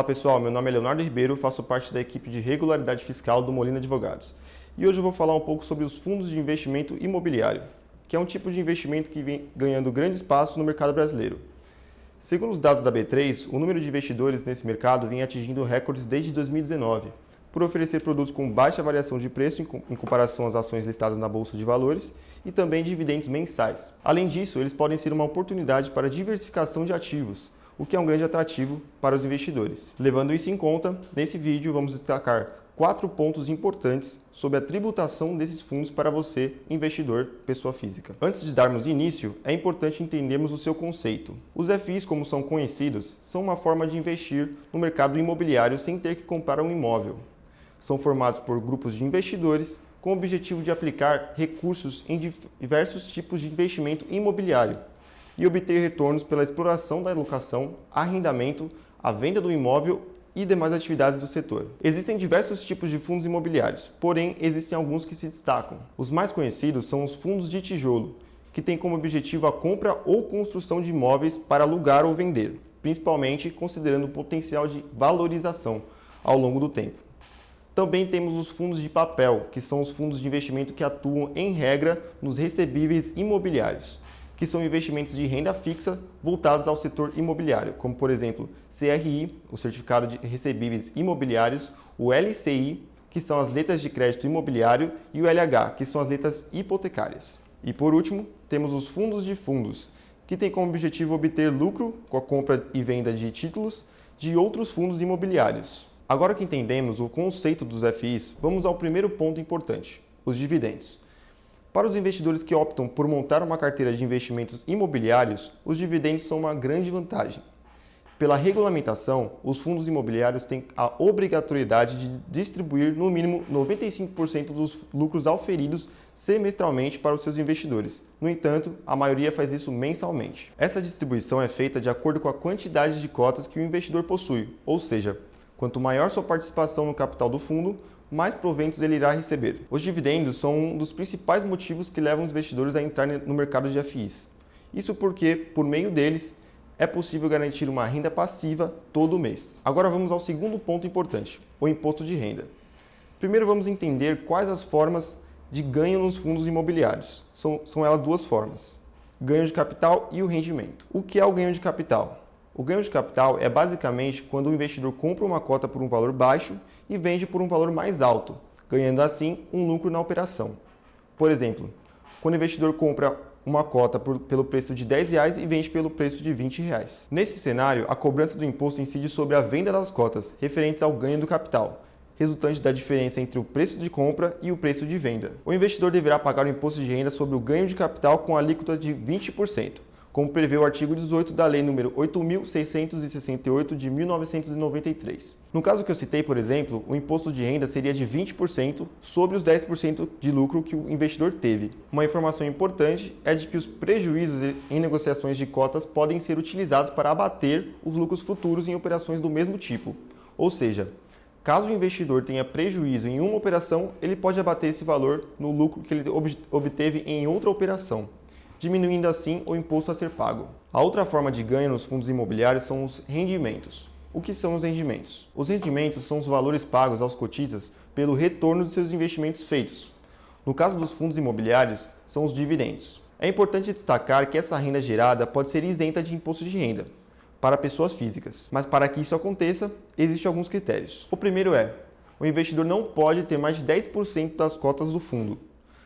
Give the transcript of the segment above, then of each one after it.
Olá pessoal, meu nome é Leonardo Ribeiro, faço parte da equipe de regularidade fiscal do Molina Advogados. E hoje eu vou falar um pouco sobre os fundos de investimento imobiliário, que é um tipo de investimento que vem ganhando grande espaço no mercado brasileiro. Segundo os dados da B3, o número de investidores nesse mercado vem atingindo recordes desde 2019, por oferecer produtos com baixa variação de preço em comparação às ações listadas na bolsa de valores e também dividendos mensais. Além disso, eles podem ser uma oportunidade para diversificação de ativos o que é um grande atrativo para os investidores. Levando isso em conta, nesse vídeo vamos destacar quatro pontos importantes sobre a tributação desses fundos para você, investidor, pessoa física. Antes de darmos início, é importante entendermos o seu conceito. Os FIs, como são conhecidos, são uma forma de investir no mercado imobiliário sem ter que comprar um imóvel. São formados por grupos de investidores com o objetivo de aplicar recursos em diversos tipos de investimento imobiliário e obter retornos pela exploração da locação, arrendamento, a venda do imóvel e demais atividades do setor. Existem diversos tipos de fundos imobiliários, porém existem alguns que se destacam. Os mais conhecidos são os fundos de tijolo, que têm como objetivo a compra ou construção de imóveis para alugar ou vender, principalmente considerando o potencial de valorização ao longo do tempo. Também temos os fundos de papel, que são os fundos de investimento que atuam em regra nos recebíveis imobiliários que são investimentos de renda fixa voltados ao setor imobiliário, como por exemplo CRI, o Certificado de Recebíveis Imobiliários, o LCI, que são as letras de crédito imobiliário, e o LH, que são as letras hipotecárias. E por último, temos os fundos de fundos, que têm como objetivo obter lucro com a compra e venda de títulos de outros fundos imobiliários. Agora que entendemos o conceito dos FIs, vamos ao primeiro ponto importante: os dividendos. Para os investidores que optam por montar uma carteira de investimentos imobiliários, os dividendos são uma grande vantagem. Pela regulamentação, os fundos imobiliários têm a obrigatoriedade de distribuir no mínimo 95% dos lucros auferidos semestralmente para os seus investidores. No entanto, a maioria faz isso mensalmente. Essa distribuição é feita de acordo com a quantidade de cotas que o investidor possui, ou seja, quanto maior sua participação no capital do fundo, mais proventos ele irá receber. Os dividendos são um dos principais motivos que levam os investidores a entrar no mercado de FIs. Isso porque, por meio deles, é possível garantir uma renda passiva todo mês. Agora vamos ao segundo ponto importante, o imposto de renda. Primeiro vamos entender quais as formas de ganho nos fundos imobiliários. São, são elas duas formas: ganho de capital e o rendimento. O que é o ganho de capital? O ganho de capital é basicamente quando o investidor compra uma cota por um valor baixo e vende por um valor mais alto, ganhando assim um lucro na operação. Por exemplo, quando o investidor compra uma cota por, pelo preço de 10 reais e vende pelo preço de 20 reais. Nesse cenário, a cobrança do imposto incide sobre a venda das cotas, referentes ao ganho do capital, resultante da diferença entre o preço de compra e o preço de venda. O investidor deverá pagar o imposto de renda sobre o ganho de capital com alíquota de 20% como prevê o artigo 18 da Lei nº 8.668 de 1993. No caso que eu citei, por exemplo, o imposto de renda seria de 20% sobre os 10% de lucro que o investidor teve. Uma informação importante é de que os prejuízos em negociações de cotas podem ser utilizados para abater os lucros futuros em operações do mesmo tipo. Ou seja, Caso o investidor tenha prejuízo em uma operação, ele pode abater esse valor no lucro que ele obteve em outra operação diminuindo assim o imposto a ser pago. A outra forma de ganho nos fundos imobiliários são os rendimentos. O que são os rendimentos? Os rendimentos são os valores pagos aos cotistas pelo retorno de seus investimentos feitos. No caso dos fundos imobiliários, são os dividendos. É importante destacar que essa renda gerada pode ser isenta de imposto de renda para pessoas físicas, mas para que isso aconteça, existem alguns critérios. O primeiro é: o investidor não pode ter mais de 10% das cotas do fundo.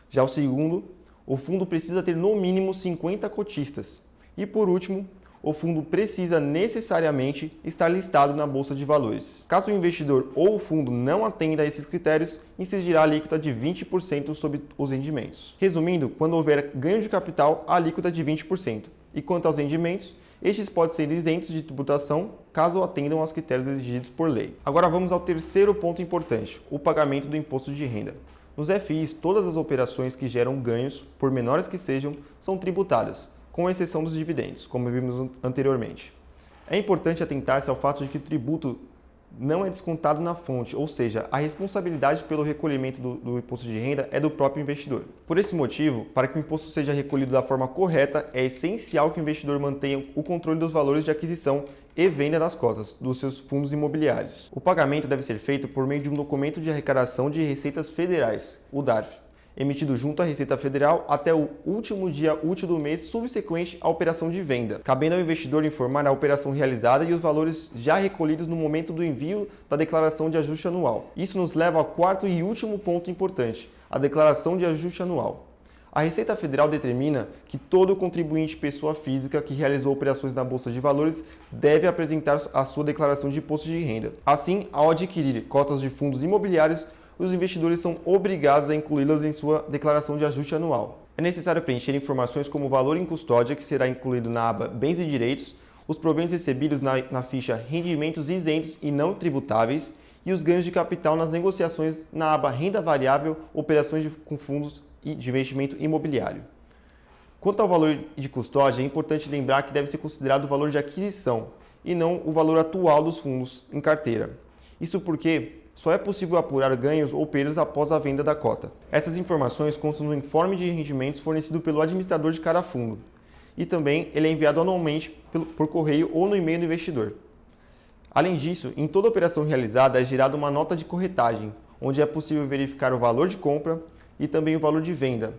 Já o segundo o fundo precisa ter no mínimo 50 cotistas. E por último, o fundo precisa necessariamente estar listado na bolsa de valores. Caso o investidor ou o fundo não atenda a esses critérios, incidirá a alíquota de 20% sobre os rendimentos. Resumindo, quando houver ganho de capital, a alíquota é de 20%. E quanto aos rendimentos, estes podem ser isentos de tributação caso atendam aos critérios exigidos por lei. Agora vamos ao terceiro ponto importante, o pagamento do imposto de renda. Nos FIs, todas as operações que geram ganhos, por menores que sejam, são tributadas, com exceção dos dividendos, como vimos anteriormente. É importante atentar-se ao fato de que o tributo não é descontado na fonte, ou seja, a responsabilidade pelo recolhimento do, do, imposto de renda é do próprio investidor. Por esse motivo, para que o imposto seja recolhido da forma correta, é essencial que o investidor mantenha o controle dos valores de aquisição e venda das cotas dos seus fundos imobiliários. O pagamento deve ser feito por meio de um documento de arrecadação de receitas federais, o DARF, emitido junto à Receita Federal até o último dia útil do mês subsequente à operação de venda, cabendo ao investidor informar a operação realizada e os valores já recolhidos no momento do envio da declaração de ajuste anual. Isso nos leva ao quarto e último ponto importante, a declaração de ajuste anual. A Receita Federal determina que todo contribuinte pessoa física que realizou operações na Bolsa de Valores deve apresentar a sua declaração de imposto de renda. Assim, ao adquirir cotas de fundos imobiliários, os investidores são obrigados a incluí-las em sua declaração de ajuste anual. É necessário preencher informações como o valor em custódia, que será incluído na aba Bens e Direitos, os proventos recebidos na, na ficha Rendimentos isentos e não tributáveis e os ganhos de capital nas negociações na aba Renda Variável, Operações de, com Fundos de investimento imobiliário. Quanto ao valor de custódia, é importante lembrar que deve ser considerado o valor de aquisição e não o valor atual dos fundos em carteira. Isso porque só é possível apurar ganhos ou perdas após a venda da cota. Essas informações constam no informe de rendimentos fornecido pelo administrador de cada fundo. E também ele é enviado anualmente por correio ou no e-mail do investidor. Além disso, em toda operação realizada é gerada uma nota de corretagem, onde é possível verificar o valor de compra, e também o valor de venda,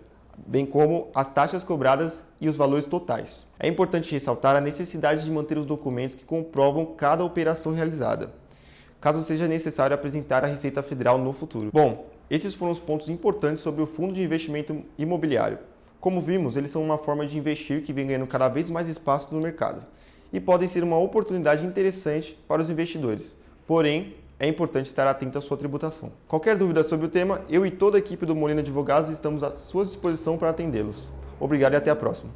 bem como as taxas cobradas e os valores totais. É importante ressaltar a necessidade de manter os documentos que comprovam cada operação realizada, caso seja necessário apresentar a Receita Federal no futuro. Bom, esses foram os pontos importantes sobre o fundo de investimento imobiliário. Como vimos, eles são uma forma de investir que vem ganhando cada vez mais espaço no mercado e podem ser uma oportunidade interessante para os investidores. Porém, é importante estar atento à sua tributação. Qualquer dúvida sobre o tema, eu e toda a equipe do Molina Advogados estamos à sua disposição para atendê-los. Obrigado e até a próxima.